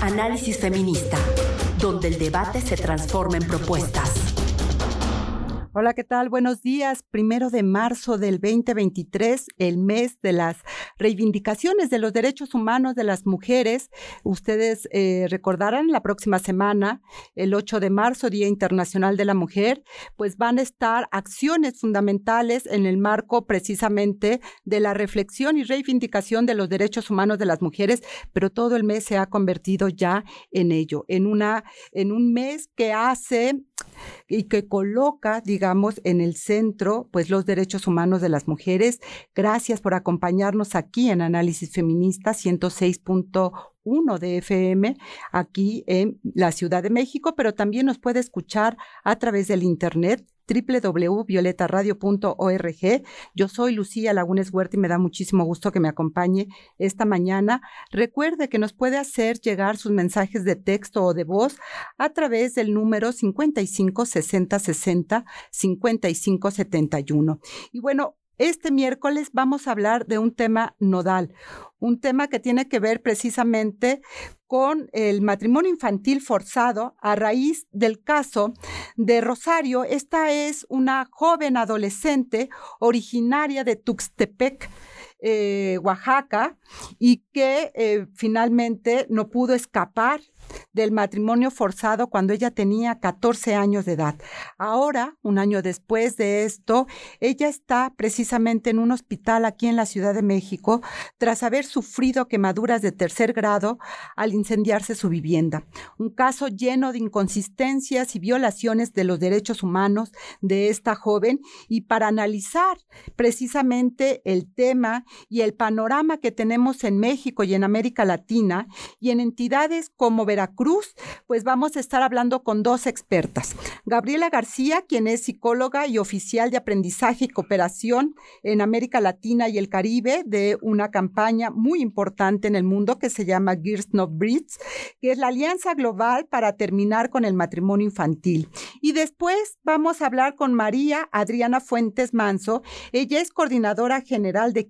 Análisis feminista, donde el debate se transforma en propuestas. Hola, ¿qué tal? Buenos días. Primero de marzo del 2023, el mes de las reivindicaciones de los derechos humanos de las mujeres. Ustedes eh, recordarán la próxima semana, el 8 de marzo, Día Internacional de la Mujer, pues van a estar acciones fundamentales en el marco precisamente de la reflexión y reivindicación de los derechos humanos de las mujeres, pero todo el mes se ha convertido ya en ello, en una en un mes que hace y que coloca, digamos, en el centro, pues los derechos humanos de las mujeres. Gracias por acompañarnos aquí en Análisis Feminista 106.1 de FM aquí en la Ciudad de México, pero también nos puede escuchar a través del Internet www.violetaradio.org. Yo soy Lucía Lagunes Huerta y me da muchísimo gusto que me acompañe esta mañana. Recuerde que nos puede hacer llegar sus mensajes de texto o de voz a través del número 55 60 60 55 71. Y bueno, este miércoles vamos a hablar de un tema nodal, un tema que tiene que ver precisamente con el matrimonio infantil forzado a raíz del caso de Rosario. Esta es una joven adolescente originaria de Tuxtepec. Eh, Oaxaca, y que eh, finalmente no pudo escapar del matrimonio forzado cuando ella tenía 14 años de edad. Ahora, un año después de esto, ella está precisamente en un hospital aquí en la Ciudad de México tras haber sufrido quemaduras de tercer grado al incendiarse su vivienda. Un caso lleno de inconsistencias y violaciones de los derechos humanos de esta joven y para analizar precisamente el tema y el panorama que tenemos en México y en América Latina y en entidades como Veracruz, pues vamos a estar hablando con dos expertas. Gabriela García, quien es psicóloga y oficial de aprendizaje y cooperación en América Latina y el Caribe de una campaña muy importante en el mundo que se llama Girls Not Breeds, que es la alianza global para terminar con el matrimonio infantil. Y después vamos a hablar con María Adriana Fuentes Manso. Ella es coordinadora general de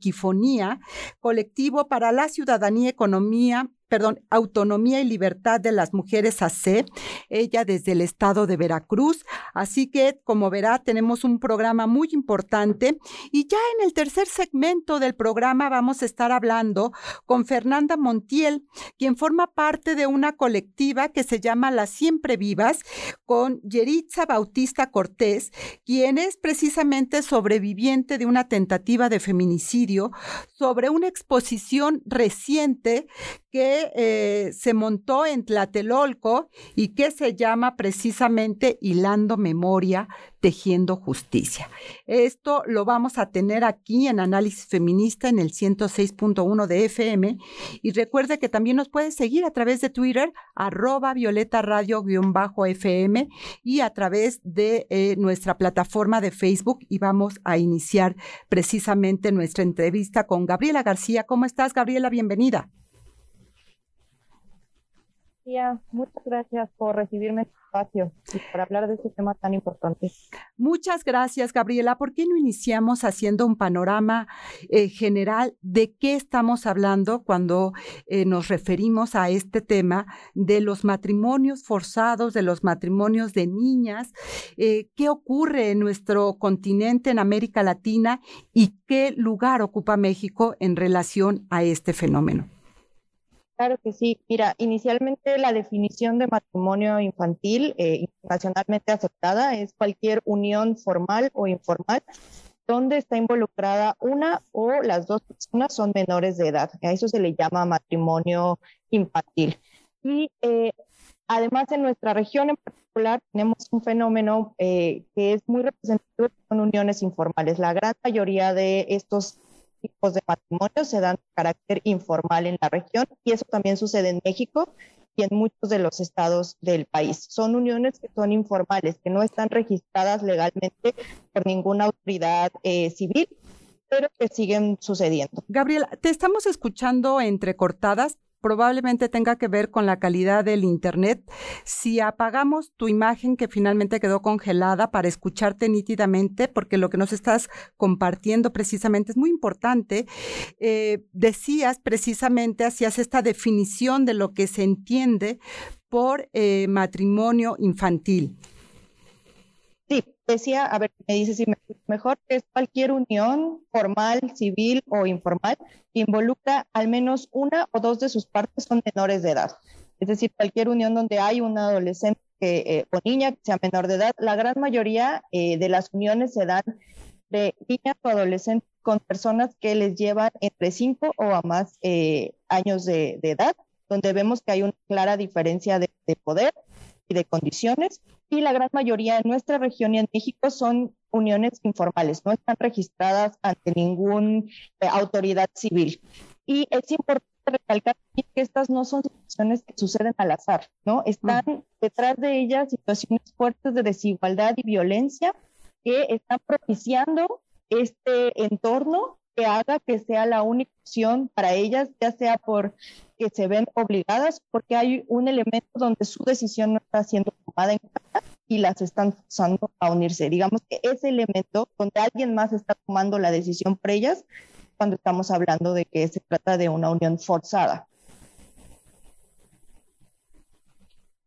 Colectivo para la ciudadanía, economía perdón, Autonomía y Libertad de las Mujeres AC, ella desde el estado de Veracruz. Así que, como verá, tenemos un programa muy importante y ya en el tercer segmento del programa vamos a estar hablando con Fernanda Montiel, quien forma parte de una colectiva que se llama Las Siempre Vivas, con Yeritza Bautista Cortés, quien es precisamente sobreviviente de una tentativa de feminicidio sobre una exposición reciente que eh, se montó en Tlatelolco y que se llama precisamente Hilando Memoria, Tejiendo Justicia. Esto lo vamos a tener aquí en Análisis Feminista en el 106.1 de FM. Y recuerde que también nos puede seguir a través de Twitter, arroba Violeta Radio-FM y a través de eh, nuestra plataforma de Facebook. Y vamos a iniciar precisamente nuestra entrevista con Gabriela García. ¿Cómo estás, Gabriela? Bienvenida. Muchas gracias por recibirme este espacio y por hablar de este tema tan importante. Muchas gracias, Gabriela. ¿Por qué no iniciamos haciendo un panorama eh, general de qué estamos hablando cuando eh, nos referimos a este tema de los matrimonios forzados, de los matrimonios de niñas? Eh, ¿Qué ocurre en nuestro continente, en América Latina, y qué lugar ocupa México en relación a este fenómeno? Claro que sí. Mira, inicialmente la definición de matrimonio infantil eh, internacionalmente aceptada es cualquier unión formal o informal donde está involucrada una o las dos personas son menores de edad. A eso se le llama matrimonio infantil. Y eh, además en nuestra región en particular tenemos un fenómeno eh, que es muy representativo con uniones informales. La gran mayoría de estos tipos de matrimonio se dan de carácter informal en la región y eso también sucede en México y en muchos de los estados del país. Son uniones que son informales, que no están registradas legalmente por ninguna autoridad eh, civil, pero que siguen sucediendo. Gabriela, te estamos escuchando entrecortadas, probablemente tenga que ver con la calidad del Internet. Si apagamos tu imagen que finalmente quedó congelada para escucharte nítidamente, porque lo que nos estás compartiendo precisamente es muy importante, eh, decías precisamente, hacías esta definición de lo que se entiende por eh, matrimonio infantil. Decía, a ver, me dice si mejor, que es cualquier unión formal, civil o informal que involucra al menos una o dos de sus partes son menores de edad. Es decir, cualquier unión donde hay un adolescente eh, o niña que sea menor de edad, la gran mayoría eh, de las uniones se dan de niñas o adolescentes con personas que les llevan entre 5 o a más eh, años de, edad, donde vemos que hay una clara diferencia de, de poder y de condiciones y la gran mayoría en nuestra región y en México son uniones informales, no están registradas ante ninguna eh, autoridad civil. Y es importante recalcar que estas no son situaciones que suceden al azar, ¿no? Están detrás de ellas situaciones fuertes de desigualdad y violencia que están propiciando este entorno que haga que sea la única opción para ellas, ya sea por que se ven obligadas, porque hay un elemento donde su decisión no está siendo tomada en cuenta y las están forzando a unirse. Digamos que ese elemento donde alguien más está tomando la decisión por ellas, cuando estamos hablando de que se trata de una unión forzada.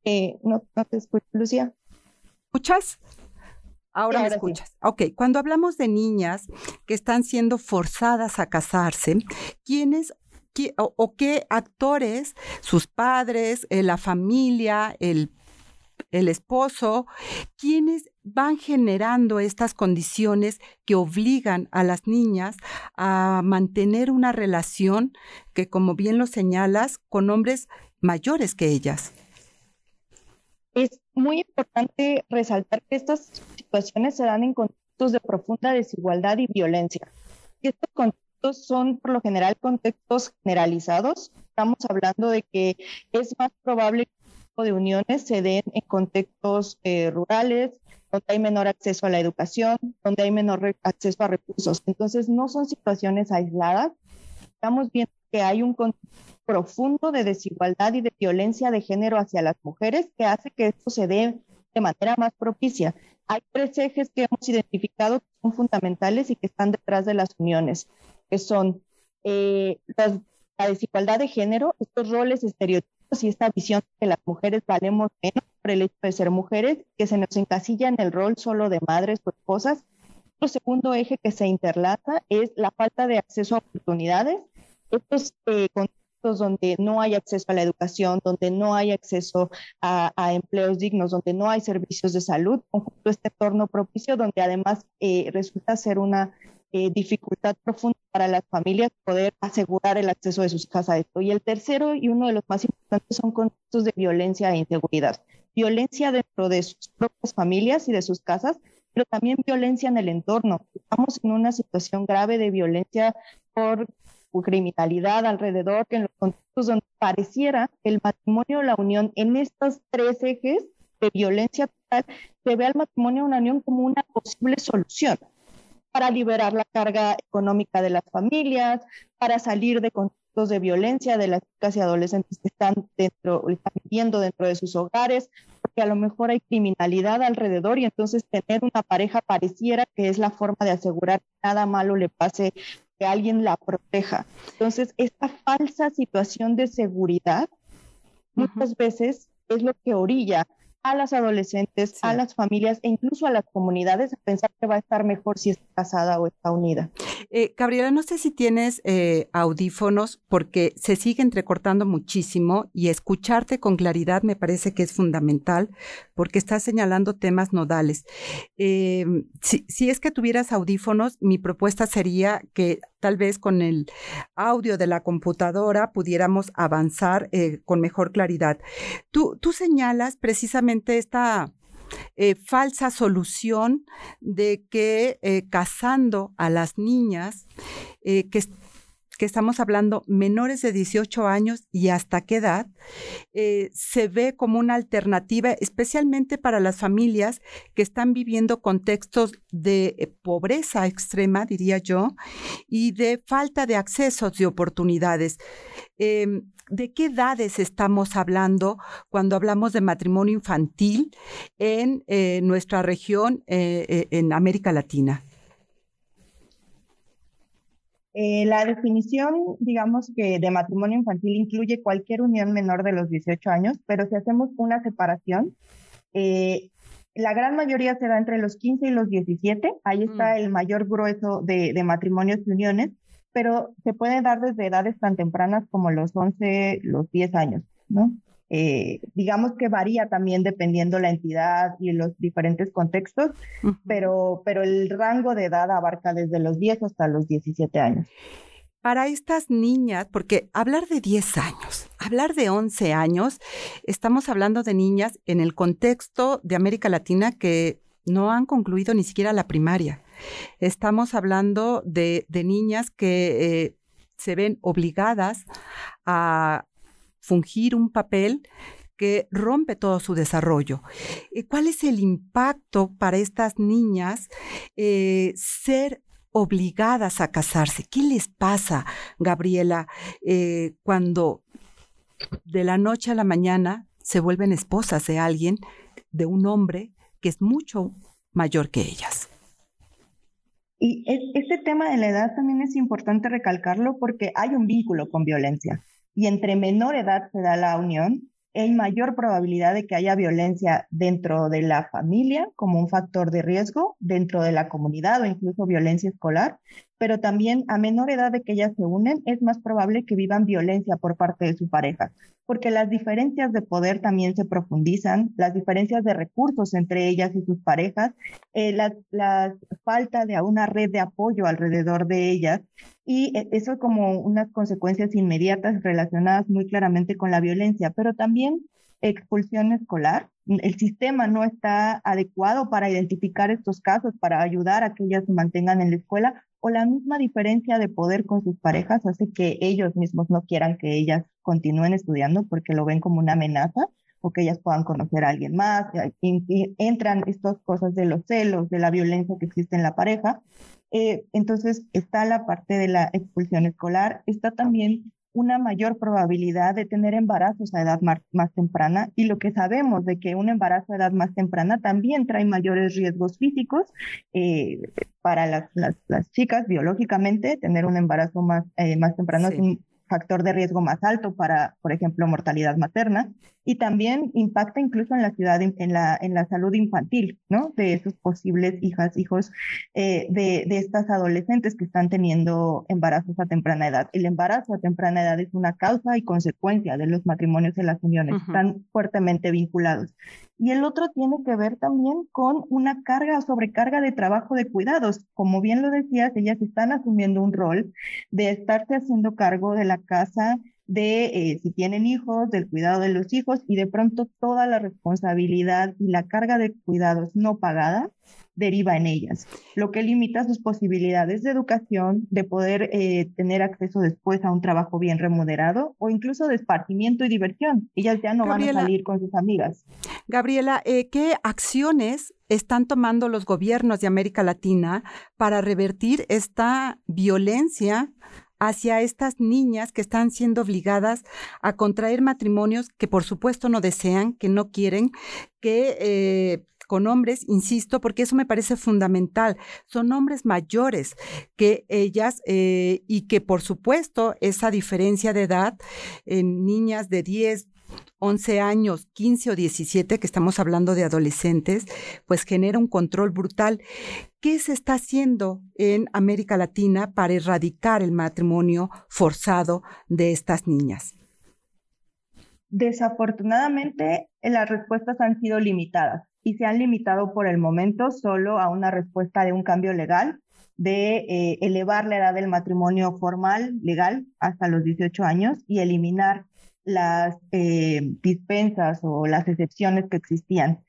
Eh, no, te escucho, Lucía. ¿Escuchas? Ahora, me escuchas. Ok, cuando hablamos de niñas que están siendo forzadas a casarse, ¿quiénes o, qué actores, sus padres, eh, la familia, el el esposo, quienes van generando estas condiciones que obligan a las niñas a mantener una relación que, como bien lo señalas, con hombres mayores que ellas. Es muy importante resaltar que estas situaciones se dan en contextos de profunda desigualdad y violencia. estos contextos son, por lo general, contextos generalizados. Estamos hablando de que es más probable que de uniones se den en contextos eh, rurales, donde hay menor acceso a la educación, donde hay menor acceso a recursos. Entonces, no son situaciones aisladas. Estamos viendo que hay un profundo de desigualdad y de violencia de género hacia las mujeres que hace que esto se dé de manera más propicia. Hay tres ejes que hemos identificado que son fundamentales y que están detrás de las uniones, que son eh, la desigualdad de género, estos roles estereotipos y esta visión de que las mujeres valemos menos por el hecho de ser mujeres, que se nos encasilla en el rol solo de madres o esposas. El segundo eje que se interlaza es la falta de acceso a oportunidades. Estos eh, donde no hay acceso a la educación, donde no hay acceso a, empleos dignos, donde no hay servicios de salud, conjunto este entorno propicio donde además eh, resulta ser una eh, dificultad profunda para las familias poder asegurar el acceso de sus casas esto. Y el tercero y uno de los más importantes son contextos de violencia e inseguridad. Violencia dentro de sus propias familias y de sus casas, pero también violencia en el entorno. Estamos en una situación grave de violencia por criminalidad alrededor, que en los contextos donde pareciera el matrimonio o la unión en estos tres ejes de violencia total, se ve al matrimonio o una unión como una posible solución para liberar la carga económica de las familias, para salir de contextos de violencia de las chicas y adolescentes que están dentro, están viviendo dentro de sus hogares, porque a lo mejor hay criminalidad alrededor y entonces tener una pareja pareciera que es la forma de asegurar que nada malo le pase, que alguien la proteja. Entonces, esta falsa situación de seguridad muchas veces es lo que orilla a las adolescentes, a las familias e incluso a las comunidades a pensar que va a estar mejor si está casada o está unida. Eh, Gabriela, no sé si tienes eh, audífonos porque se sigue entrecortando muchísimo y escucharte con claridad me parece que es fundamental porque estás señalando temas nodales. Eh, si, si es que tuvieras audífonos, mi propuesta sería que tal vez con el audio de la computadora pudiéramos avanzar con mejor claridad. Tú, tú señalas precisamente esta eh, falsa solución de que eh, casando a las niñas eh, que, que estamos hablando menores de 18 años y hasta qué edad, eh, se ve como una alternativa, especialmente para las familias que están viviendo contextos de eh, pobreza extrema, diría yo, y de falta de accesos y oportunidades. Em, ¿De qué edades estamos hablando cuando hablamos de matrimonio infantil en eh, nuestra región, en América Latina? Eh, la definición, digamos que de matrimonio infantil incluye cualquier unión menor de los 18 años, pero si hacemos una separación, eh, la gran mayoría se da entre los 15 y los 17, ahí está mm. el mayor grueso de, de matrimonios y uniones, pero se puede dar desde edades tan tempranas como los 11, los 10 años, ¿no? Eh, digamos que varía también dependiendo la entidad y los diferentes contextos, pero, pero el rango de edad abarca desde los 10 hasta los 17 años. Para estas niñas, porque hablar de 10 años, hablar de 11 años, estamos hablando de niñas en el contexto de América Latina que no han concluido ni siquiera la primaria. Estamos hablando de, niñas que eh, se ven obligadas a fungir un papel que rompe todo su desarrollo. Eh, ¿Cuál es el impacto para estas niñas eh, ser obligadas a casarse? ¿Qué les pasa, Gabriela, eh, cuando de la noche a la mañana se vuelven esposas de alguien, de un hombre que es mucho mayor que ellas? Y este tema de la edad también es importante recalcarlo porque hay un vínculo con violencia y entre menor edad se da la unión, hay mayor probabilidad de que haya violencia dentro de la familia como un factor de riesgo, dentro de la comunidad o incluso violencia escolar, pero también a menor edad de que ellas se unen es más probable que vivan violencia por parte de su pareja, porque las diferencias de poder también se profundizan, las diferencias de recursos entre ellas y sus parejas, eh, la, la falta de una red de apoyo alrededor de ellas y eh, eso como unas consecuencias inmediatas relacionadas muy claramente con la violencia, pero también expulsión escolar. El sistema no está adecuado para identificar estos casos, para ayudar a que ellas se mantengan en la escuela o la misma diferencia de poder con sus parejas hace que ellos mismos no quieran que ellas continúen estudiando porque lo ven como una amenaza o que ellas puedan conocer a alguien más. Y, entran estas cosas de los celos, de la violencia que existe en la pareja. Eh, entonces está la parte de la expulsión escolar, está también una mayor probabilidad de tener embarazos a edad más, temprana y lo que sabemos de que un embarazo a edad más temprana también trae mayores riesgos físicos eh, para las, las, chicas biológicamente, tener un embarazo más, eh, más temprano factor de riesgo más alto para, por ejemplo, mortalidad materna y también impacta incluso en la ciudad, en la, en la salud infantil, ¿no? De esos posibles hijas, hijos eh, de, de estas adolescentes que están teniendo embarazos a temprana edad. El embarazo a temprana edad es una causa y consecuencia de los matrimonios y las uniones, están fuertemente vinculados y el otro tiene que ver también con una carga o sobrecarga de trabajo de cuidados. Como bien lo decías, ellas están asumiendo un rol de estarse haciendo cargo de la casa, de eh, si tienen hijos, del cuidado de los hijos y de pronto toda la responsabilidad y la carga de cuidados no pagada deriva en ellas, lo que limita sus posibilidades de educación, de poder eh, tener acceso después a un trabajo bien remunerado o incluso de esparcimiento y diversión. Ellas ya no van a salir con sus amigas. Gabriela, eh, ¿qué acciones están tomando los gobiernos de América Latina para revertir esta violencia hacia estas niñas que están siendo obligadas a contraer matrimonios que por supuesto no desean, que no quieren, que eh, con hombres, insisto, porque eso me parece fundamental. Son hombres mayores que ellas eh, y que por supuesto esa diferencia de edad en niñas de 10, 11 años, 15 o 17, que estamos hablando de adolescentes, pues genera un control brutal. ¿Qué se está haciendo en América Latina para erradicar el matrimonio forzado de estas niñas? Desafortunadamente, las respuestas han sido limitadas y se han limitado por el momento solo a una respuesta de un cambio legal de eh, elevar la edad del matrimonio formal, legal, hasta los 18 años y eliminar las eh, dispensas o las excepciones que existían.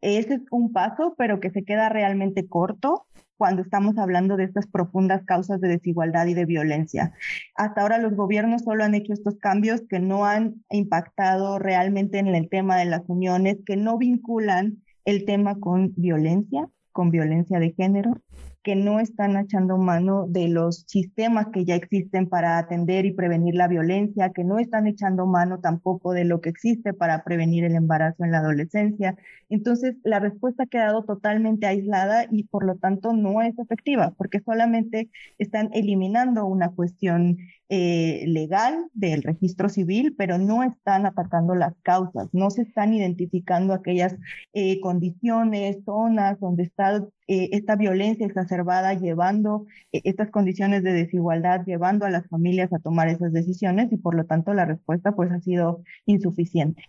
Ese es un paso, pero que se queda realmente corto cuando estamos hablando de estas profundas causas de desigualdad y de violencia. Hasta ahora los gobiernos solo han hecho estos cambios que no han impactado realmente en el tema de las uniones, que no vinculan el tema con violencia, con violencia de género, que no están echando mano de los sistemas que ya existen para atender y prevenir la violencia, que no están echando mano tampoco de lo que existe para prevenir el embarazo en la adolescencia. Entonces, la respuesta ha quedado totalmente aislada y por lo tanto no es efectiva, porque solamente están eliminando una cuestión eh, legal del registro civil, pero no están atacando las causas, no se están identificando aquellas eh, condiciones, zonas donde está eh, esta violencia exacerbada llevando estas condiciones de desigualdad, llevando a las familias a tomar esas decisiones y por lo tanto la respuesta pues ha sido insuficiente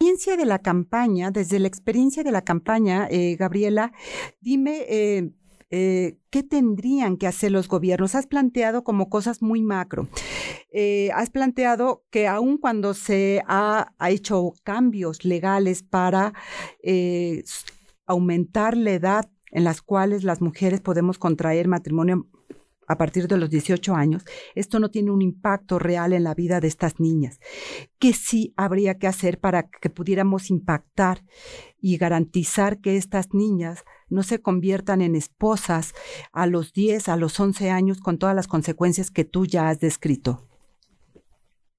experiencia de la campaña, desde la experiencia de la campaña, Gabriela, dime, eh, ¿qué tendrían que hacer los gobiernos? Has planteado como cosas muy macro. Eh, has planteado que aun cuando se ha, hecho cambios legales para eh, aumentar la edad en las cuales las mujeres podemos contraer matrimonio a partir de los 18 años, esto no tiene un impacto real en la vida de estas niñas. ¿Qué sí habría que hacer para que pudiéramos impactar y garantizar que estas niñas no se conviertan en esposas a los 10, a los 11 años con todas las consecuencias que tú ya has descrito?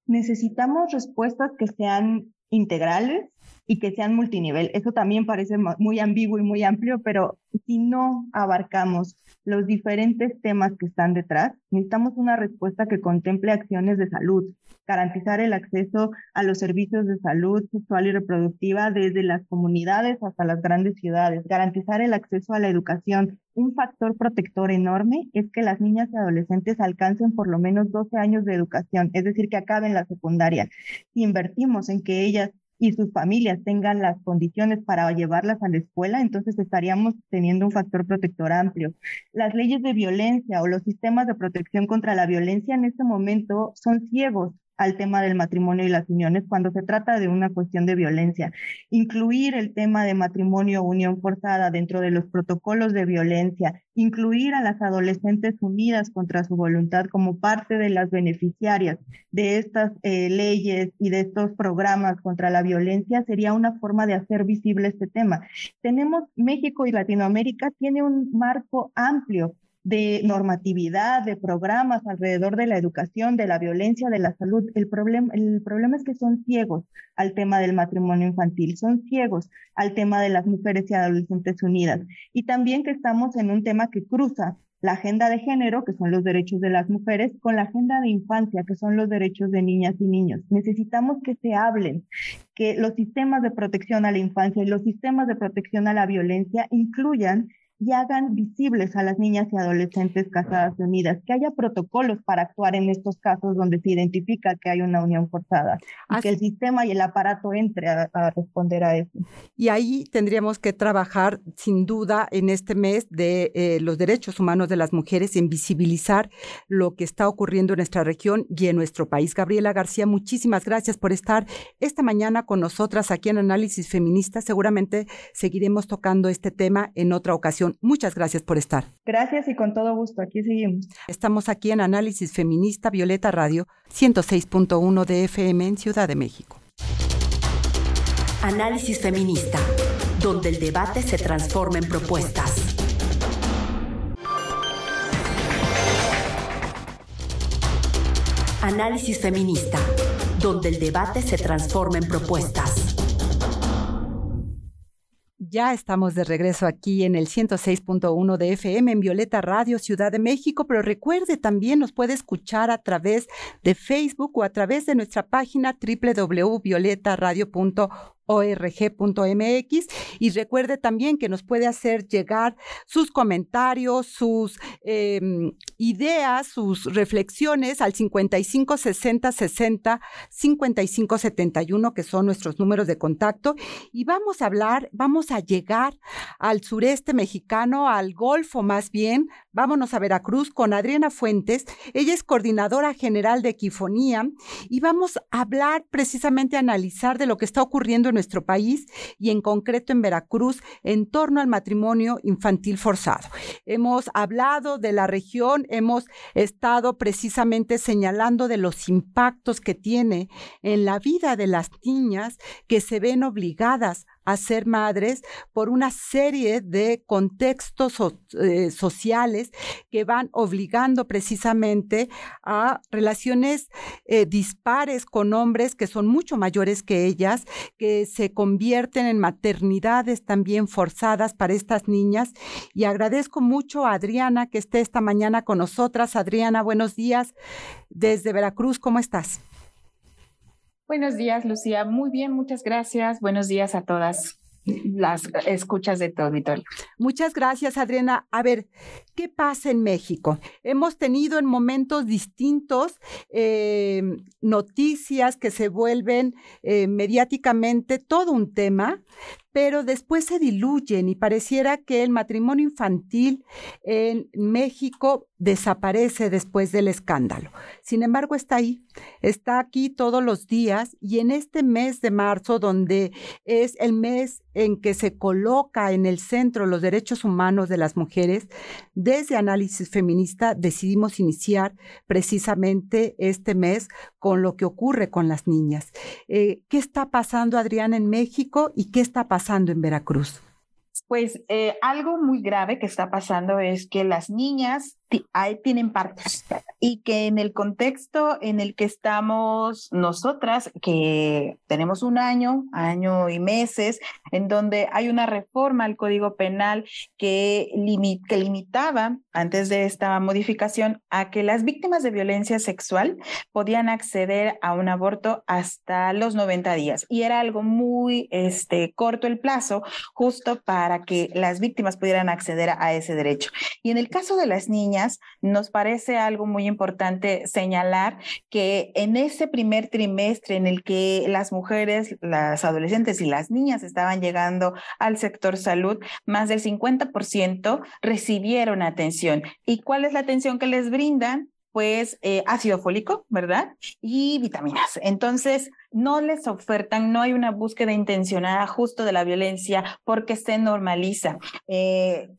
Necesitamos respuestas que sean integrales y que sean multinivel. Eso también parece muy ambiguo y muy amplio, pero si no abarcamos los diferentes temas que están detrás, necesitamos una respuesta que contemple acciones de salud, garantizar el acceso a los servicios de salud sexual y reproductiva desde las comunidades hasta las grandes ciudades, garantizar el acceso a la educación. Un factor protector enorme es que las niñas y adolescentes alcancen por lo menos 12 años de educación, es decir, que acaben la secundaria. Si invertimos en que ellas y sus familias tengan las condiciones para llevarlas a la escuela, entonces estaríamos teniendo un factor protector amplio. Las leyes de violencia o los sistemas de protección contra la violencia en este momento son ciegos al tema del matrimonio y las uniones cuando se trata de una cuestión de violencia. Incluir el tema de matrimonio o unión forzada dentro de los protocolos de violencia, incluir a las adolescentes unidas contra su voluntad como parte de las beneficiarias de estas eh, leyes y de estos programas contra la violencia sería una forma de hacer visible este tema. Tenemos México y Latinoamérica tiene un marco amplio de normatividad, de programas alrededor de la educación, de la violencia, de la salud. El problema, el problema es que son ciegos al tema del matrimonio infantil, son ciegos al tema de las mujeres y adolescentes unidas. Y también que estamos en un tema que cruza la agenda de género, que son los derechos de las mujeres, con la agenda de infancia, que son los derechos de niñas y niños. Necesitamos que se hablen, que los sistemas de protección a la infancia y los sistemas de protección a la violencia incluyan y hagan visibles a las niñas y adolescentes casadas y unidas, que haya protocolos para actuar en estos casos donde se identifica que hay una unión forzada, y que el sistema y el aparato entre a, responder a eso. Y ahí tendríamos que trabajar sin duda en este mes de eh, los derechos humanos de las mujeres, en visibilizar lo que está ocurriendo en nuestra región y en nuestro país. Gabriela García, muchísimas gracias por estar esta mañana con nosotras aquí en Análisis Feminista. Seguramente seguiremos tocando este tema en otra ocasión. Muchas gracias por estar. Gracias y con todo gusto. Aquí seguimos. Estamos aquí en Análisis Feminista Violeta Radio 106.1 de FM en Ciudad de México. Análisis Feminista, donde el debate se transforma en propuestas. Análisis Feminista, donde el debate se transforma en propuestas. Ya estamos de regreso aquí en el 106.1 de FM en Violeta Radio Ciudad de México, pero recuerde también nos puede escuchar a través de Facebook o a través de nuestra página www.violetaradio.org org.mx y recuerde también que nos puede hacer llegar sus comentarios, sus em, ideas, sus reflexiones al 55 60 60 55 71 que son nuestros números de contacto. Y vamos a hablar, vamos a llegar al sureste mexicano, al Golfo más bien, vámonos a Veracruz con Adriana Fuentes, ella es coordinadora general de Equifonía y vamos a hablar precisamente, analizar de lo que está ocurriendo en nuestro país y en concreto en Veracruz en torno al matrimonio infantil forzado. Hemos hablado de la región, hemos estado precisamente señalando de los impactos que tiene en la vida de las niñas que se ven obligadas a ser madres por una serie de contextos eh, sociales que van obligando precisamente a relaciones eh, dispares con hombres que son mucho mayores que ellas, que se convierten en maternidades también forzadas para estas niñas. Y agradezco mucho a Adriana que esté esta mañana con nosotras. Adriana, buenos días desde Veracruz, ¿cómo estás? Buenos días, Lucía. Muy bien, muchas gracias. Buenos días a todas las escuchas de tu auditorio. Muchas gracias, Adriana. A ver, ¿qué pasa en México? Hemos tenido en momentos distintos eh, noticias que se vuelven eh, mediáticamente todo un tema, pero después se diluyen y pareciera que el matrimonio infantil en México desaparece después del escándalo. Sin embargo, está ahí, está aquí todos los días y en este mes de marzo, donde es el mes en que se coloca en el centro los derechos humanos de las mujeres, desde Análisis Feminista decidimos iniciar precisamente este mes con lo que ocurre con las niñas. Eh, ¿Qué está pasando, Adriana, en México y qué está pasando en Veracruz? Pues eh, algo muy grave que está pasando es que las niñas ahí tienen partos y que en el contexto en el que estamos nosotras, que tenemos un año, año y meses, en donde hay una reforma al Código Penal que, que limitaba antes de esta modificación a que las víctimas de violencia sexual podían acceder a un aborto hasta los 90 días y era algo muy este, corto el plazo justo para que las víctimas pudieran acceder a ese derecho. Y en el caso de las niñas, nos parece algo muy importante señalar que en ese primer trimestre en el que las mujeres, las adolescentes y las niñas estaban llegando al sector salud, más del 50% recibieron atención. ¿Y cuál es la atención que les brindan? Pues eh, ácido fólico, ¿verdad? Y vitaminas. Entonces, no les ofertan, no hay una búsqueda intencionada justo de la violencia porque se normaliza. Eh,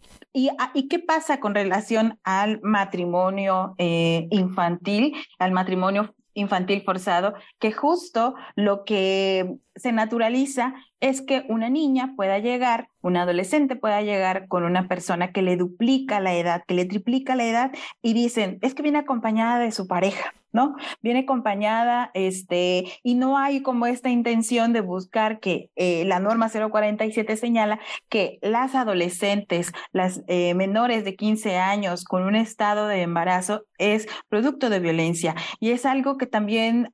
ah, y, qué pasa con relación al matrimonio eh, infantil, al matrimonio infantil forzado, que justo lo que se naturaliza es que una niña pueda llegar, un adolescente pueda llegar con una persona que le duplica la edad, que le triplica la edad y dicen, es que viene acompañada de su pareja. ¿No? Viene acompañada, este, y no hay como esta intención de buscar que eh, la norma 047 señala que las adolescentes, las eh, menores de 15 años con un estado de embarazo es producto de violencia y es algo que también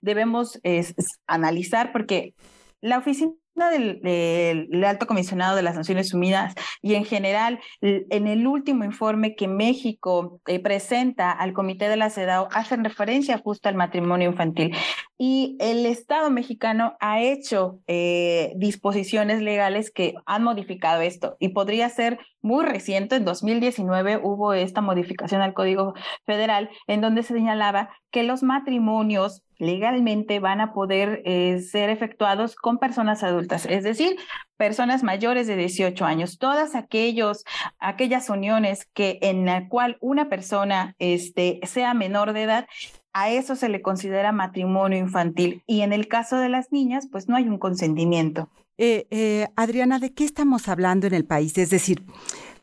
debemos analizar porque la oficina del, alto comisionado de las Naciones Unidas y en general en el último informe que México eh, presenta al Comité de la CEDAW hacen referencia justo al matrimonio infantil y el Estado mexicano ha hecho eh, disposiciones legales que han modificado esto y podría ser muy reciente, en 2019 hubo esta modificación al Código Federal en donde se señalaba que los matrimonios legalmente van a poder eh, ser efectuados con personas adultas, es decir, personas mayores de 18 años. Todas aquellos, aquellas uniones que en la cual una persona este, sea menor de edad, a eso se le considera matrimonio infantil. Y en el caso de las niñas, pues no hay un consentimiento. Eh, eh, Adriana, ¿de qué estamos hablando en el país? Es decir,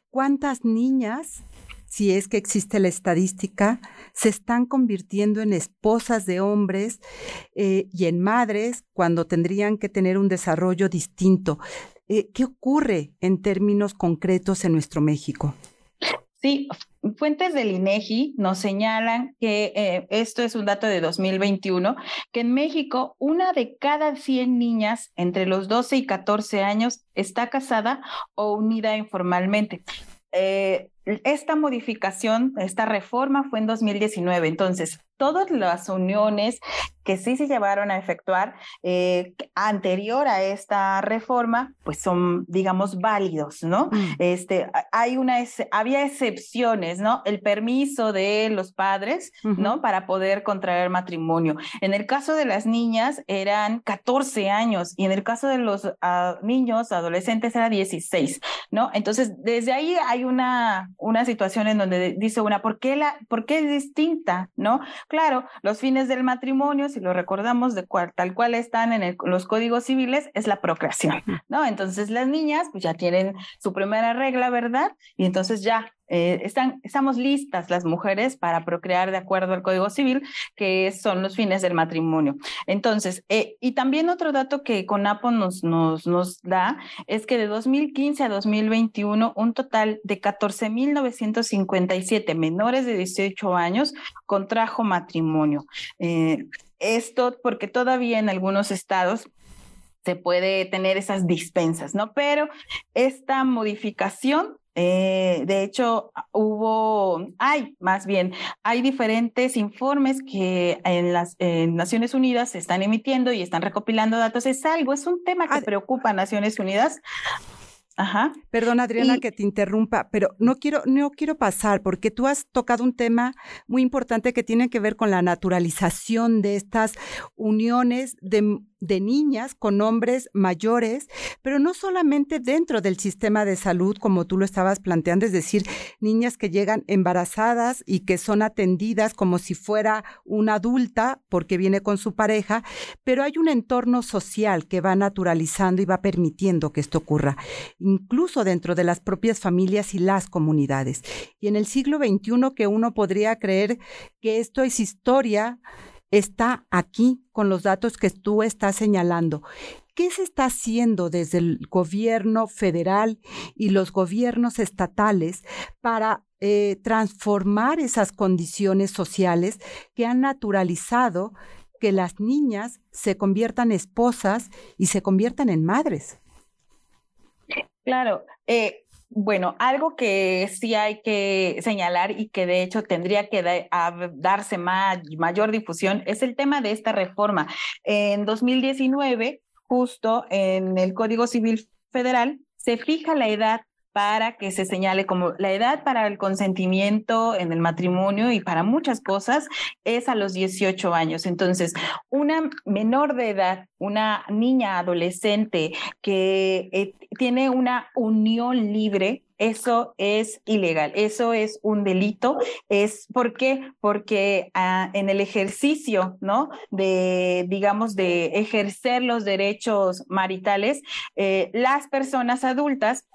¿cuántas niñas si es que existe la estadística, se están convirtiendo en esposas de hombres eh, y en madres cuando tendrían que tener un desarrollo distinto. Eh, ¿Qué ocurre en términos concretos en nuestro México? Sí, fuentes del INEGI nos señalan que eh, esto es un dato de 2021, que en México una de cada 100 niñas entre los 12 y 14 años está casada o unida informalmente. Eh, esta modificación, esta reforma fue en 2019. Entonces, todas las uniones que sí se llevaron a efectuar, eh, anterior a esta reforma, pues son, digamos, válidos, ¿no? Mm. Este, hay una, había excepciones, ¿no? El permiso de los padres, ¿no? Para poder contraer matrimonio. En el caso de las niñas eran 14 años y en el caso de los ah, niños, adolescentes, era 16, ¿no? Entonces, desde ahí hay una, una situación en donde dice una, ¿por qué, la, ¿por qué es distinta, ¿no? Claro, los fines del matrimonio, si lo recordamos de cual, tal cual están en los códigos civiles, es la procreación, ¿no? Entonces, las niñas, pues ya tienen su primera regla, ¿verdad? Y entonces ya eh, están, estamos listas las mujeres para procrear de acuerdo al Código Civil, que son los fines del matrimonio. Entonces, eh, y también otro dato que CONAPO nos, nos, da es que de 2015 a 2021, un total de 14.957 menores de 18 años contrajo matrimonio. Eh, esto porque todavía en algunos estados se puede tener esas dispensas, ¿no? Pero esta modificación eh, de hecho, hubo, hay más bien, hay diferentes informes que en las Naciones Unidas se están emitiendo y están recopilando datos. Es algo, es un tema que preocupa a Naciones Unidas. Ajá. Perdón, Adriana, que te interrumpa, pero no quiero, no quiero pasar porque tú has tocado un tema muy importante que tiene que ver con la naturalización de estas uniones de de niñas con hombres mayores, pero no solamente dentro del sistema de salud, como tú lo estabas planteando, es decir, niñas que llegan embarazadas y que son atendidas como si fuera una adulta porque viene con su pareja, pero hay un entorno social que va naturalizando y va permitiendo que esto ocurra, incluso dentro de las propias familias y las comunidades. Y en el siglo XXI que uno podría creer que esto es historia, está aquí con los datos que tú estás señalando. ¿Qué se está haciendo desde el gobierno federal y los gobiernos estatales para eh, transformar esas condiciones sociales que han naturalizado que las niñas se conviertan esposas y se conviertan en madres? Claro, eh, bueno, algo que sí hay que señalar y que de hecho tendría que darse mayor difusión es el tema de esta reforma. En 2019, justo en el Código Civil Federal, se fija la edad para que se señale como la edad para el consentimiento en el matrimonio y para muchas cosas es a los 18 años. Entonces, una menor de edad, una niña adolescente que eh, tiene una unión libre, eso es ilegal, eso es un delito. Es ¿por qué? Porque ah, en el ejercicio, ¿no? De, digamos, de ejercer los derechos maritales, eh, las personas adultas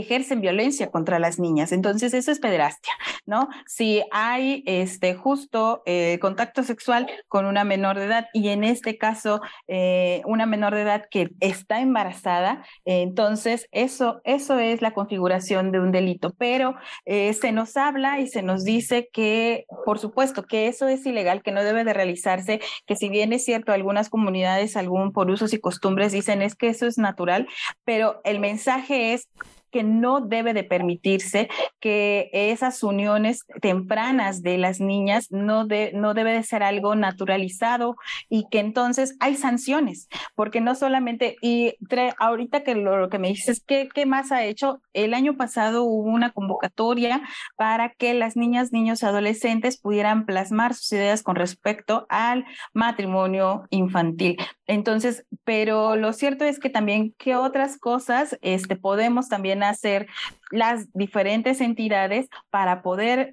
ejercen violencia contra las niñas. Entonces, eso es pederastia, ¿no? Si hay este justo eh, contacto sexual con una menor de edad y en este caso eh, una menor de edad que está embarazada, entonces eso, eso es la configuración de un delito. Pero eh, se nos habla y se nos dice que, por supuesto, que eso es ilegal, que no debe de realizarse, que si bien es cierto, algunas comunidades, algún por usos y costumbres dicen es que eso es natural, pero el mensaje es que no debe de permitirse que esas uniones tempranas de las niñas no, de, no debe de ser algo naturalizado y que entonces hay sanciones, porque no solamente, y ahorita que lo, que me dices, ¿qué, ¿qué más ha hecho? El año pasado hubo una convocatoria para que las niñas, niños, adolescentes pudieran plasmar sus ideas con respecto al matrimonio infantil. Entonces, pero lo cierto es que también, ¿qué otras cosas este, podemos también hacer las diferentes entidades para poder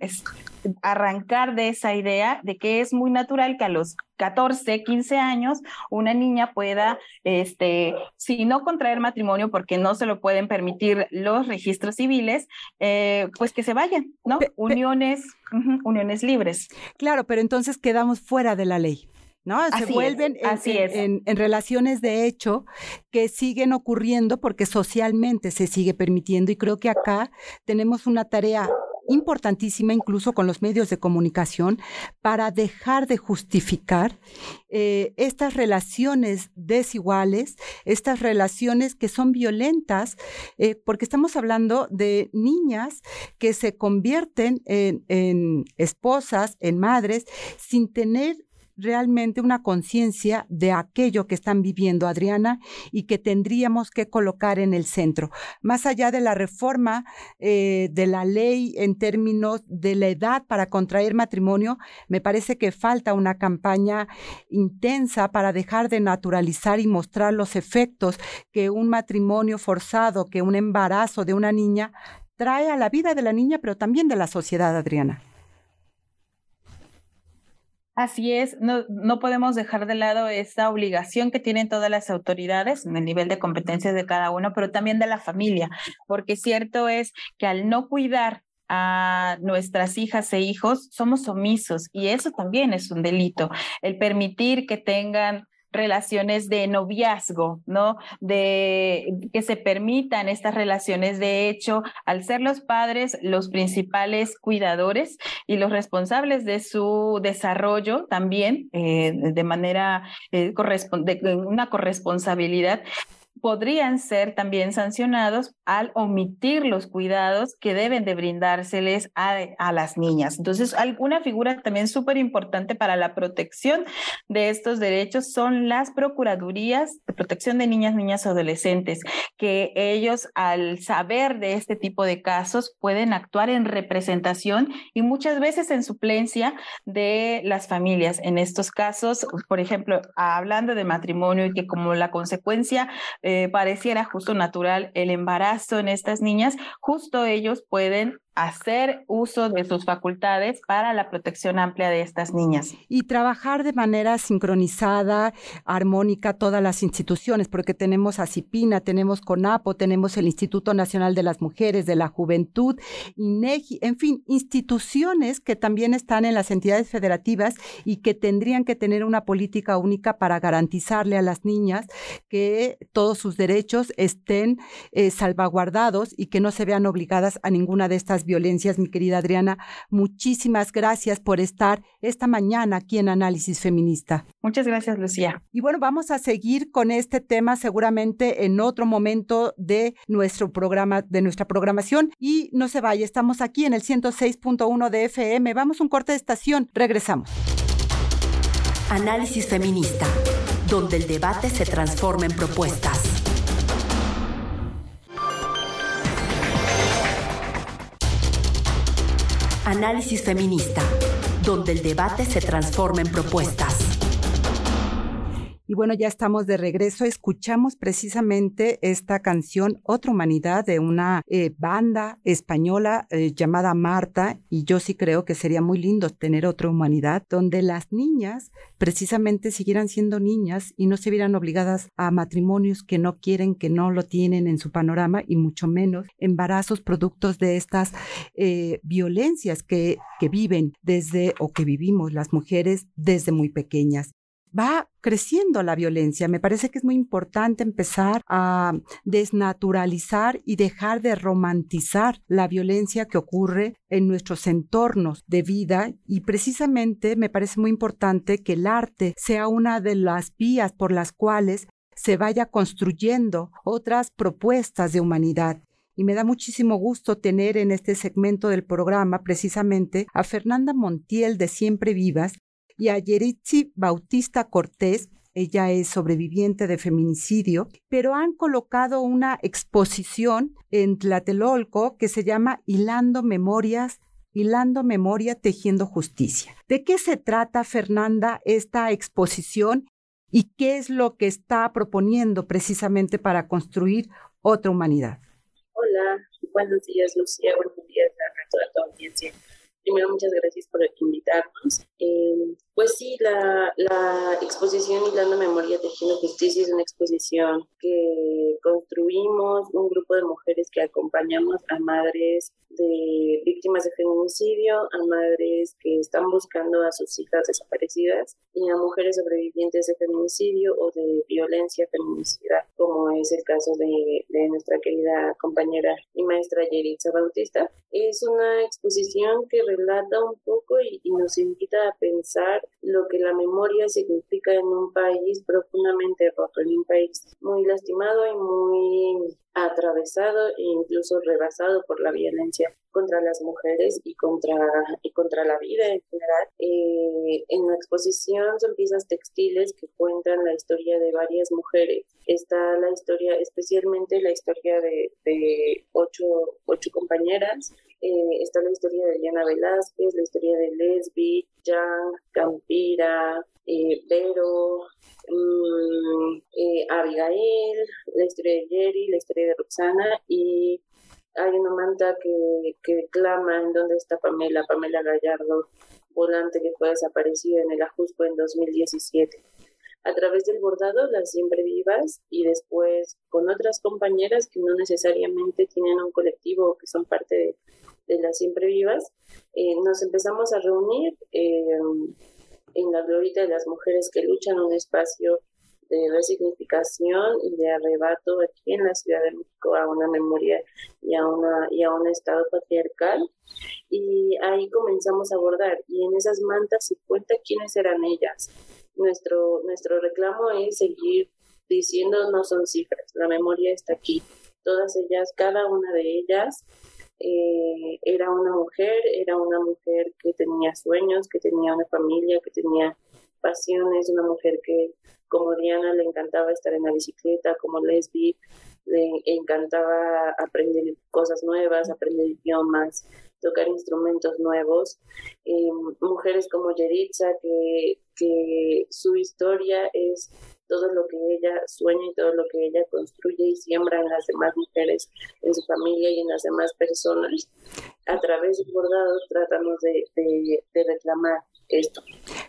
arrancar de esa idea de que es muy natural que a los 14, 15 años una niña pueda, este, si no contraer matrimonio porque no se lo pueden permitir los registros civiles, eh, pues que se vayan, ¿no? uniones, uniones libres. Claro, pero entonces quedamos fuera de la ley. ¿No? Se vuelven en, relaciones de hecho que siguen ocurriendo porque socialmente se sigue permitiendo y creo que acá tenemos una tarea importantísima incluso con los medios de comunicación para dejar de justificar eh, estas relaciones desiguales, estas relaciones que son violentas, eh, porque estamos hablando de niñas que se convierten en esposas, en madres, sin tener realmente una conciencia de aquello que están viviendo, Adriana, y que tendríamos que colocar en el centro. Más allá de la reforma eh, de la ley en términos de la edad para contraer matrimonio, me parece que falta una campaña intensa para dejar de naturalizar y mostrar los efectos que un matrimonio forzado, que un embarazo de una niña trae a la vida de la niña, pero también de la sociedad, Adriana. Así es, no, no podemos dejar de lado esta obligación que tienen todas las autoridades en el nivel de competencias de cada uno, pero también de la familia, porque cierto es que al no cuidar a nuestras hijas e hijos, somos omisos y eso también es un delito. El permitir que tengan relaciones de noviazgo, ¿no? De que se permitan estas relaciones. De hecho, al ser los padres los principales cuidadores y los responsables de su desarrollo también, eh, de manera, eh, de una corresponsabilidad, podrían ser también sancionados al omitir los cuidados que deben de brindárseles a, a las niñas. Entonces, alguna figura también súper importante para la protección de estos derechos son las procuradurías de protección de niñas, niñas, adolescentes, que ellos al saber de este tipo de casos pueden actuar en representación y muchas veces en suplencia de las familias. En estos casos, por ejemplo, hablando de matrimonio y que como la consecuencia pareciera justo natural el embarazo en estas niñas, justo ellos pueden hacer uso de sus facultades para la protección amplia de estas niñas. Y trabajar de manera sincronizada, armónica, todas las instituciones, porque tenemos a CIPINA, tenemos CONAPO, tenemos el Instituto Nacional de las Mujeres, de la Juventud, INEGI, en fin, instituciones que también están en las entidades federativas y que tendrían que tener una política única para garantizarle a las niñas que todos sus derechos estén eh, salvaguardados y que no se vean obligadas a ninguna de estas violencias, mi querida Adriana. Muchísimas gracias por estar esta mañana aquí en Análisis Feminista. Muchas gracias, Lucía. Y bueno, vamos a seguir con este tema seguramente en otro momento de nuestro programa, de nuestra programación. Y no se vaya, estamos aquí en el 106.1 de FM. Vamos a un corte de estación. Regresamos. Análisis Feminista, donde el debate se transforma en propuestas. Análisis Feminista, donde el debate se transforma en propuestas. Y bueno, ya estamos de regreso. Escuchamos precisamente esta canción, Otra Humanidad, de una eh, banda española eh, llamada Marta. Y yo sí creo que sería muy lindo tener otra humanidad donde las niñas precisamente siguieran siendo niñas y no se vieran obligadas a matrimonios que no quieren, que no lo tienen en su panorama y mucho menos embarazos productos de estas eh, violencias que, que viven desde o que vivimos las mujeres desde muy pequeñas va creciendo la violencia. Me parece que es muy importante empezar a desnaturalizar y dejar de romantizar la violencia que ocurre en nuestros entornos de vida y precisamente me parece muy importante que el arte sea una de las vías por las cuales se vaya construyendo otras propuestas de humanidad. Y me da muchísimo gusto tener en este segmento del programa precisamente a Fernanda Montiel de Siempre Vivas, y a Yeritzi Bautista Cortés, ella es sobreviviente de feminicidio, pero han colocado una exposición en Tlatelolco que se llama Hilando Memorias, Hilando Memoria, Tejiendo Justicia. ¿De qué se trata, Fernanda, esta exposición y qué es lo que está proponiendo precisamente para construir otra humanidad? Hola, buenos días, Lucía, buenos días a toda tu audiencia. Primero, muchas gracias por invitarnos. Eh, pues sí, la, exposición Hilando Memoria Tejiendo Justicia es una exposición que construimos un grupo de mujeres que acompañamos a madres de víctimas de feminicidio, a madres que están buscando a sus hijas desaparecidas y a mujeres sobrevivientes de feminicidio o de violencia feminicida, como es el caso de, de nuestra querida compañera y maestra Yeritza Bautista. Es una exposición que relata un poco y, y nos invita a pensar lo que la memoria significa en un país profundamente roto, en un país muy lastimado y muy atravesado e incluso rebasado por la violencia contra las mujeres y contra, y contra la vida en general. Eh, en la exposición son piezas textiles que cuentan la historia de varias mujeres. Está la historia, especialmente la historia de, de ocho, ocho compañeras. Eh, está la historia de Diana Velázquez, la historia de Lesbi, Jan, Campira, eh, Vero, mm, Abigail, la historia de Jerry, la historia de Roxana y hay una manta que, que clama en dónde está Pamela, Pamela Gallardo, volante que fue desaparecida en el Ajusco en 2017. A través del bordado, las siempre vivas y después con otras compañeras que no necesariamente tienen un colectivo o que son parte de, de las siempre vivas, eh, nos empezamos a reunir eh, en la glorita de las mujeres que luchan un espacio de resignificación y de arrebato aquí en la Ciudad de México a una memoria y a, una, y a un estado patriarcal. Y ahí comenzamos a abordar y en esas mantas se cuenta quiénes eran ellas. Nuestro, nuestro reclamo es seguir diciendo no son cifras, la memoria está aquí. Todas ellas, cada una de ellas eh, era una mujer, era una mujer que tenía sueños, que tenía una familia, que tenía pasiones, una mujer que como Diana le encantaba estar en la bicicleta, como Lesbi le encantaba aprender cosas nuevas, aprender idiomas, tocar instrumentos nuevos. Eh, mujeres como Yeritza, que, que su historia es todo lo que ella sueña y todo lo que ella construye y siembra en las demás mujeres, en su familia y en las demás personas. A través del bordado tratamos de, de reclamar esto.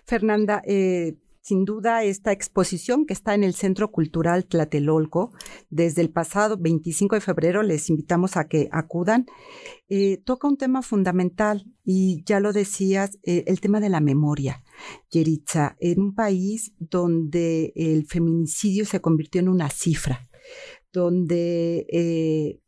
Fernanda, eh, sin duda, esta exposición que está en el Centro Cultural Tlatelolco, desde el pasado 25 de febrero, les invitamos a que acudan, eh, toca un tema fundamental y ya lo decías, eh, el tema de la memoria. Yeritza, en un país donde el feminicidio se convirtió en una cifra, donde eh,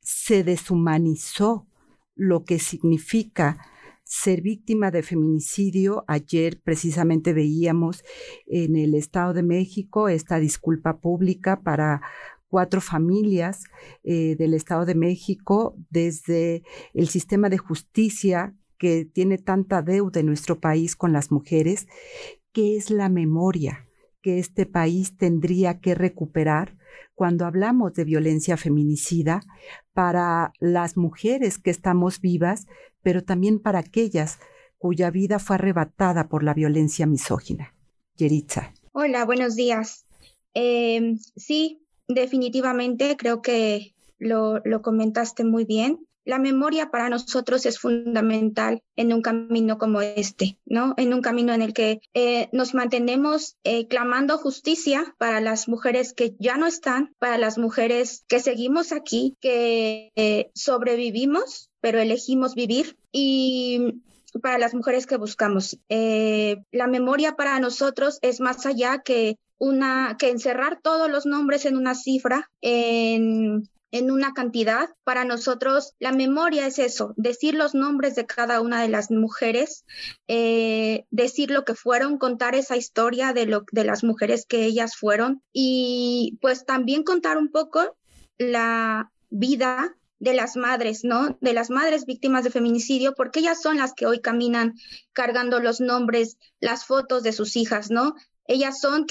se deshumanizó lo que significa ser víctima de feminicidio. Ayer precisamente veíamos en el Estado de México esta disculpa pública para cuatro familias eh, del Estado de México desde el sistema de justicia que tiene tanta deuda en nuestro país con las mujeres, ¿qué es la memoria que este país tendría que recuperar cuando hablamos de violencia feminicida para las mujeres que estamos vivas, pero también para aquellas cuya vida fue arrebatada por la violencia misógina. Yeritza. Hola, buenos días. Em, sí, definitivamente creo que lo, lo comentaste muy bien la memoria para nosotros es fundamental en un camino como este, ¿no? En un camino en el que eh, nos mantenemos eh, clamando justicia para las mujeres que ya no están, para las mujeres que seguimos aquí, que eh, sobrevivimos, pero elegimos vivir y para las mujeres que buscamos. la memoria para nosotros es más allá que una que encerrar todos los nombres en una cifra, en en una cantidad. Para nosotros, la memoria es eso, decir los nombres de cada una de las mujeres, eh, decir lo que fueron, contar esa historia de, lo, de las mujeres que ellas fueron y pues también contar un poco la vida de las madres, ¿no? De las madres víctimas de feminicidio, porque ellas son las que hoy caminan cargando los nombres, las fotos de sus hijas, ¿no? Ellas son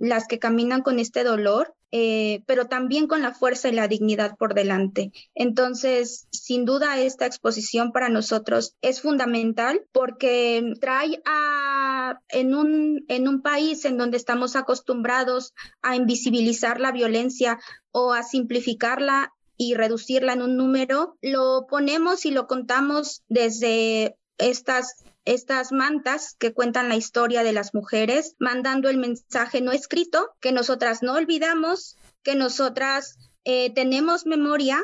las que caminan con este dolor, eh, pero también con la fuerza y la dignidad por delante. Entonces, sin duda, esta exposición para nosotros es fundamental porque trae a, en un país en donde estamos acostumbrados a invisibilizar la violencia o a simplificarla y reducirla en un número, lo ponemos y lo contamos desde estas estas mantas que cuentan la historia de las mujeres, mandando el mensaje no escrito, que nosotras no olvidamos, que nosotras eh, tenemos memoria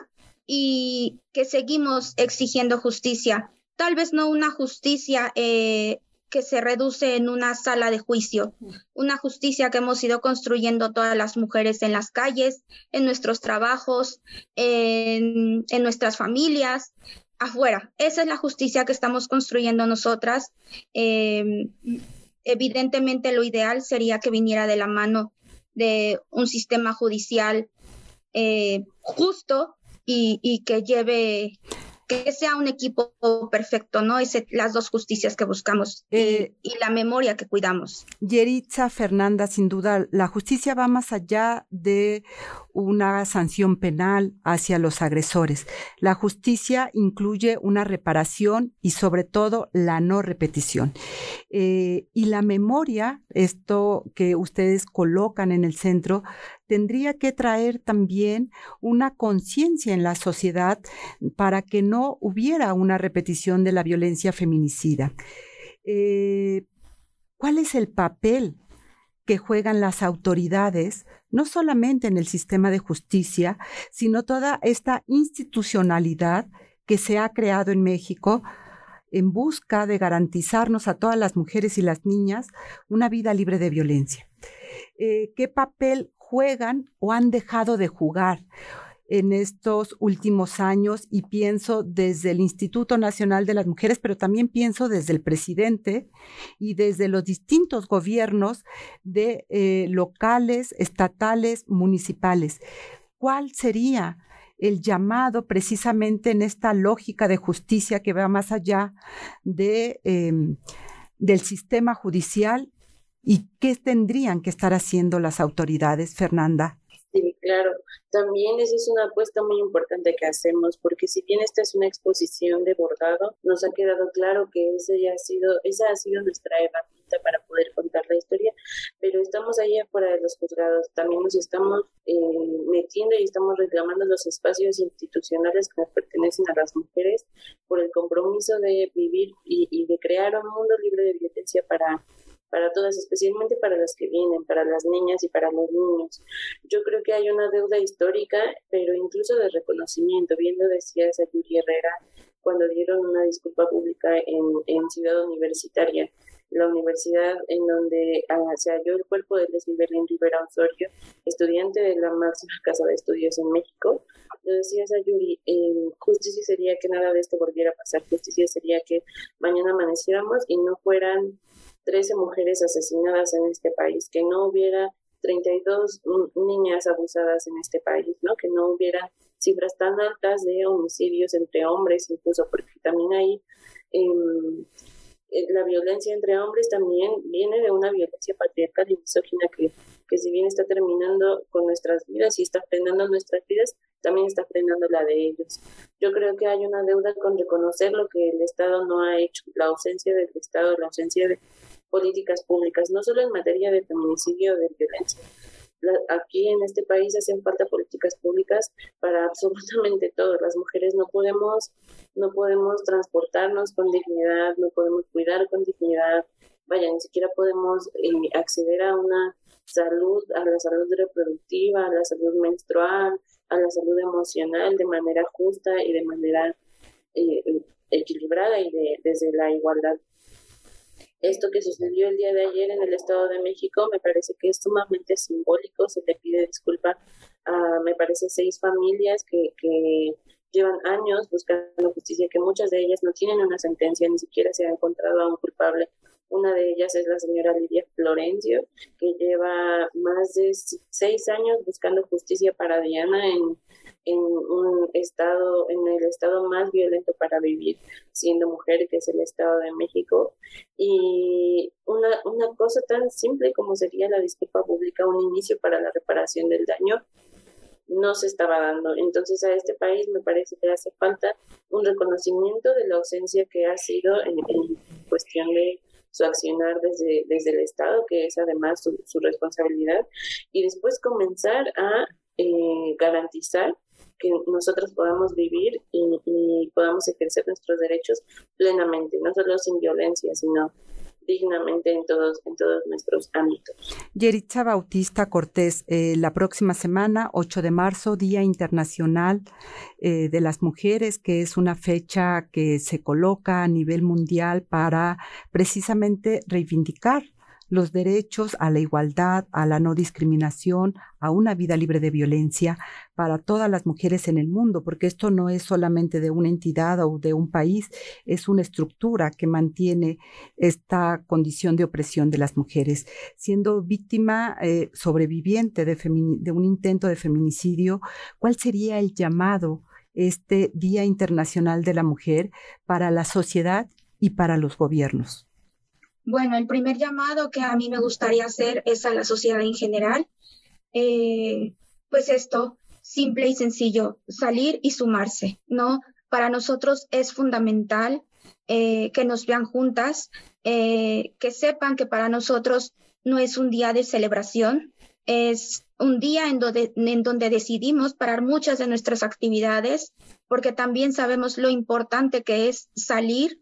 y que seguimos exigiendo justicia. Tal vez no una justicia eh, que se reduce en una sala de juicio, una justicia que hemos ido construyendo todas las mujeres en las calles, en nuestros trabajos, en, en nuestras familias, afuera. Esa es la justicia que estamos construyendo nosotras. Em, evidentemente lo ideal sería que viniera de la mano de un sistema judicial eh, justo y, que lleve que sea un equipo perfecto, ¿no? Es las dos justicias que buscamos y, eh, la memoria que cuidamos. Yeritza Fernanda, sin duda, la justicia va más allá de una sanción penal hacia los agresores. La justicia incluye una reparación y sobre todo la no repetición. Eh, y la memoria, esto que ustedes colocan en el centro, tendría que traer también una conciencia en la sociedad para que no hubiera una repetición de la violencia feminicida. Eh, ¿Cuál es el papel que juegan las autoridades, no solamente en el sistema de justicia, sino toda esta institucionalidad que se ha creado en México en busca de garantizarnos a todas las mujeres y las niñas una vida libre de violencia. Eh, ¿Qué papel juegan o han dejado de jugar? en estos últimos años y pienso desde el Instituto Nacional de las Mujeres, pero también pienso desde el presidente y desde los distintos gobiernos de eh, locales, estatales, municipales. ¿Cuál sería el llamado precisamente en esta lógica de justicia que va más allá em, del sistema judicial y qué tendrían que estar haciendo las autoridades, Fernanda? Sí, claro. También esa es una apuesta muy importante que hacemos, porque si bien esta es una exposición de bordado, nos ha quedado claro que ese ya ha sido, esa ha sido nuestra herramienta para poder contar la historia, pero estamos ahí afuera de los juzgados, también nos estamos eh, metiendo y estamos reclamando los espacios institucionales que nos pertenecen a las mujeres por el compromiso de vivir y, y de crear un mundo libre de violencia para para todas, especialmente para las que vienen, para las niñas y para los niños. Yo creo que hay una deuda histórica, pero incluso de reconocimiento. Viendo decía Sayuri Herrera cuando dieron una disculpa pública en, en Ciudad Universitaria, la universidad en donde ah, se halló el cuerpo de Leslie Berlín Rivera Osorio, estudiante de la máxima casa de estudios en México. Lo decía Sayuri, eh, justicia sería que nada de esto volviera a pasar, justicia sería que mañana amaneciéramos y no fueran 13 mujeres asesinadas en este país, que no hubiera 32 niñas abusadas en este país, ¿no? Que no hubiera cifras tan altas de homicidios entre hombres, incluso porque también hay em, eh, la violencia entre hombres también viene de una violencia patriarcal y misógina que, que si bien está terminando con nuestras vidas y está frenando nuestras vidas, también está frenando la de ellos. Yo creo que hay una deuda con reconocer lo que el Estado no ha hecho, la ausencia del Estado, la ausencia de políticas públicas, no solo en materia de feminicidio o de violencia. aquí en este país hacen falta políticas públicas para absolutamente todo. Las mujeres no podemos, no podemos transportarnos con dignidad, no podemos cuidar con dignidad, vaya, ni siquiera podemos eh, acceder a una salud, a la salud reproductiva, a la salud menstrual, a la salud emocional de manera justa y de manera eh, equilibrada y de, desde la igualdad esto que sucedió el día de ayer en el Estado de México me parece que es sumamente simbólico. Se le pide disculpa a, me parece, seis familias que, que llevan años buscando justicia, que muchas de ellas no tienen una sentencia, ni siquiera se ha encontrado a un culpable. Una de ellas es la señora Lidia Florencio, que lleva más de seis años buscando justicia para Diana en, en estado, en el estado más violento para vivir siendo mujer, que es el Estado de México. Y una, una cosa tan simple como sería la disculpa pública, un inicio para la reparación del daño, no se estaba dando. Entonces a este país me parece que hace falta un reconocimiento de la ausencia que ha sido en, cuestión de su accionar desde, desde el Estado, que es además su, responsabilidad, y después comenzar a eh, garantizar que nosotros podamos vivir y, podamos ejercer nuestros derechos plenamente, no solo sin violencia, sino dignamente en todos, en todos nuestros ámbitos. Yeritza Bautista Cortés, eh, la próxima semana, 8 de marzo, Día Internacional eh, de las Mujeres, que es una fecha que se coloca a nivel mundial para precisamente reivindicar los derechos a la igualdad, a la no discriminación, a una vida libre de violencia para todas las mujeres en el mundo, porque esto no es solamente de una entidad o de un país, es una estructura que mantiene esta condición de opresión de las mujeres. Siendo víctima eh, sobreviviente de, de un intento de feminicidio, ¿cuál sería el llamado? este Día Internacional de la Mujer para la sociedad y para los gobiernos? Bueno, el primer llamado que a mí me gustaría hacer es a la sociedad en general. Eh, pues esto, simple y sencillo, salir y sumarse, ¿no? Para nosotros es fundamental eh, que nos vean juntas, eh, que sepan que para nosotros no es un día de celebración, es un día en donde, en donde decidimos parar muchas de nuestras actividades, porque también sabemos lo importante que es salir,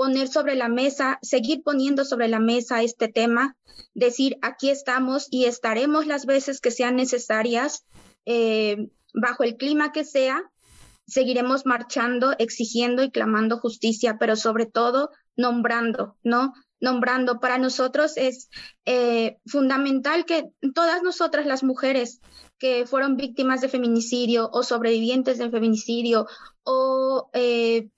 poner sobre la mesa, seguir poniendo sobre la mesa este tema, decir, aquí estamos y estaremos las veces que sean necesarias, eh, bajo el clima que sea, seguiremos marchando, exigiendo y clamando justicia, pero sobre todo nombrando, ¿no? nombrando. Para nosotros es eh, fundamental que todas nosotras las mujeres que fueron víctimas de feminicidio o sobrevivientes de feminicidio o eh,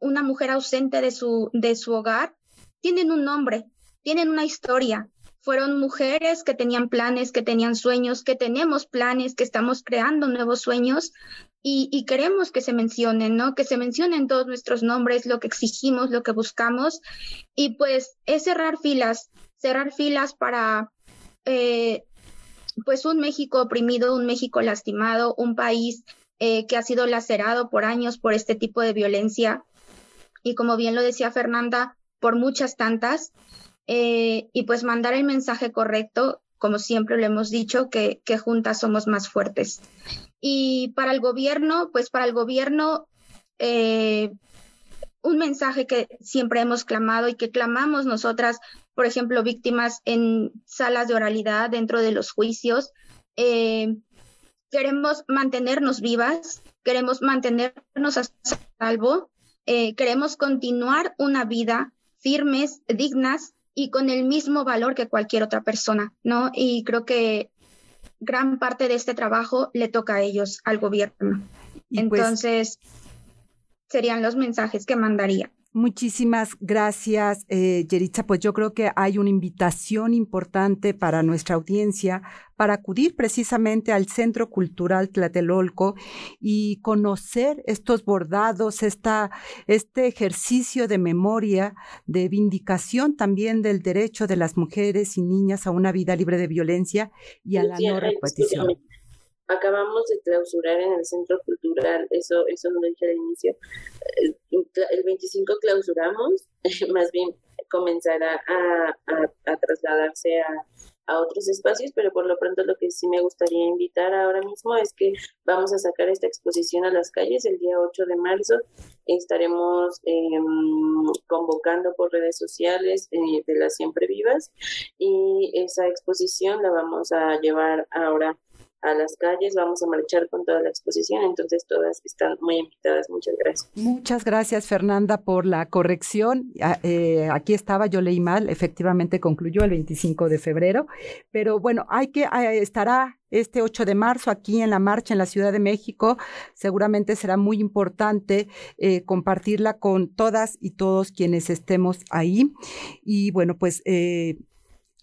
una mujer ausente de su, de su hogar, tienen un nombre, tienen una historia. Fueron mujeres que tenían planes, que tenían sueños, que tenemos planes, que estamos creando nuevos sueños y, queremos que se mencionen, ¿no? Que se mencionen todos nuestros nombres, lo que exigimos, lo que buscamos. Y pues es cerrar filas, cerrar filas para, eh, pues, un México oprimido, un México lastimado, un país eh, que ha sido lacerado por años por este tipo de violencia. Y como bien lo decía Fernanda, por muchas tantas. Eh, y pues mandar el mensaje correcto, como siempre lo hemos dicho, que, que juntas somos más fuertes. Y para el gobierno, pues para el gobierno, eh, un mensaje que siempre hemos clamado y que clamamos nosotras, por ejemplo, víctimas en salas de oralidad dentro de los juicios. Eh, queremos mantenernos vivas, queremos mantenernos a salvo, eh, queremos continuar una vida firmes, dignas y con el mismo valor que cualquier otra persona, ¿no? Y creo que gran parte de este trabajo le toca a ellos, al gobierno. Pues Entonces, serían los mensajes que mandaría. Muchísimas gracias, eh, Yeritza. Pues yo creo que hay una invitación importante para nuestra audiencia para acudir precisamente al Centro Cultural Tlatelolco y conocer estos bordados, esta, este ejercicio de memoria, de vindicación también del derecho de las mujeres y niñas a una vida libre de violencia y a la no repetición acabamos de clausurar en el centro cultural, eso, eso lo dije al inicio, eh, el 25 clausuramos, más bien comenzará a, trasladarse a, otros espacios, pero por lo pronto lo que sí me gustaría invitar ahora mismo es que vamos a sacar esta exposición a las calles el día 8 de marzo. Estaremos em, convocando por redes sociales eh, de las siempre vivas y esa exposición la vamos a llevar ahora a las calles, vamos a marchar con toda la exposición, entonces todas están muy invitadas. Muchas gracias. Muchas gracias Fernanda por la corrección. Ah, eh, aquí estaba, yo leí mal, efectivamente concluyó el 25 de febrero, pero bueno, hay que, ah, estará este 8 de marzo aquí en la marcha en la Ciudad de México. Seguramente será muy importante eh, compartirla con todas y todos quienes estemos ahí. Y bueno, pues eh,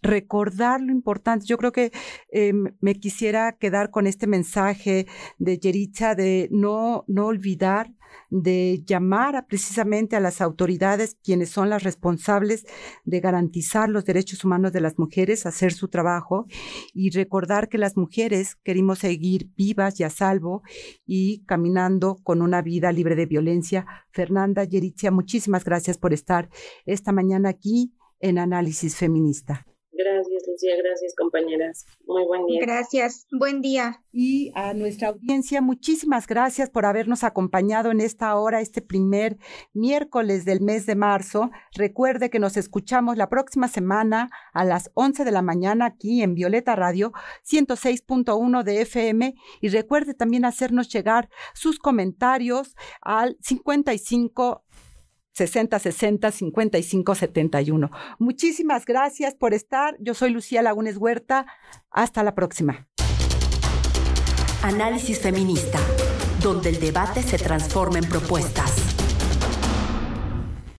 recordar lo importante. Yo creo que eh, me quisiera quedar con este mensaje de Yeritza de no, no olvidar de llamar precisamente a las autoridades, quienes son las responsables de garantizar los derechos humanos de las mujeres, hacer su trabajo y recordar que las mujeres queremos seguir vivas y a salvo y caminando con una vida libre de violencia. Fernanda Yeritza, muchísimas gracias por estar esta mañana aquí en Análisis Feminista. Gracias, Lucía. Gracias, compañeras. Muy buen día. Gracias. Buen día. Y a nuestra audiencia, muchísimas gracias por habernos acompañado en esta hora, este primer miércoles del mes de marzo. Recuerde que nos escuchamos la próxima semana a las 11 de la mañana aquí en Violeta Radio 106.1 de FM. Y recuerde también hacernos llegar sus comentarios al 55 6060 5571. Muchísimas gracias por estar. Yo soy Lucía Lagunes Huerta. Hasta la próxima. Análisis feminista, donde el debate se transforma en propuestas.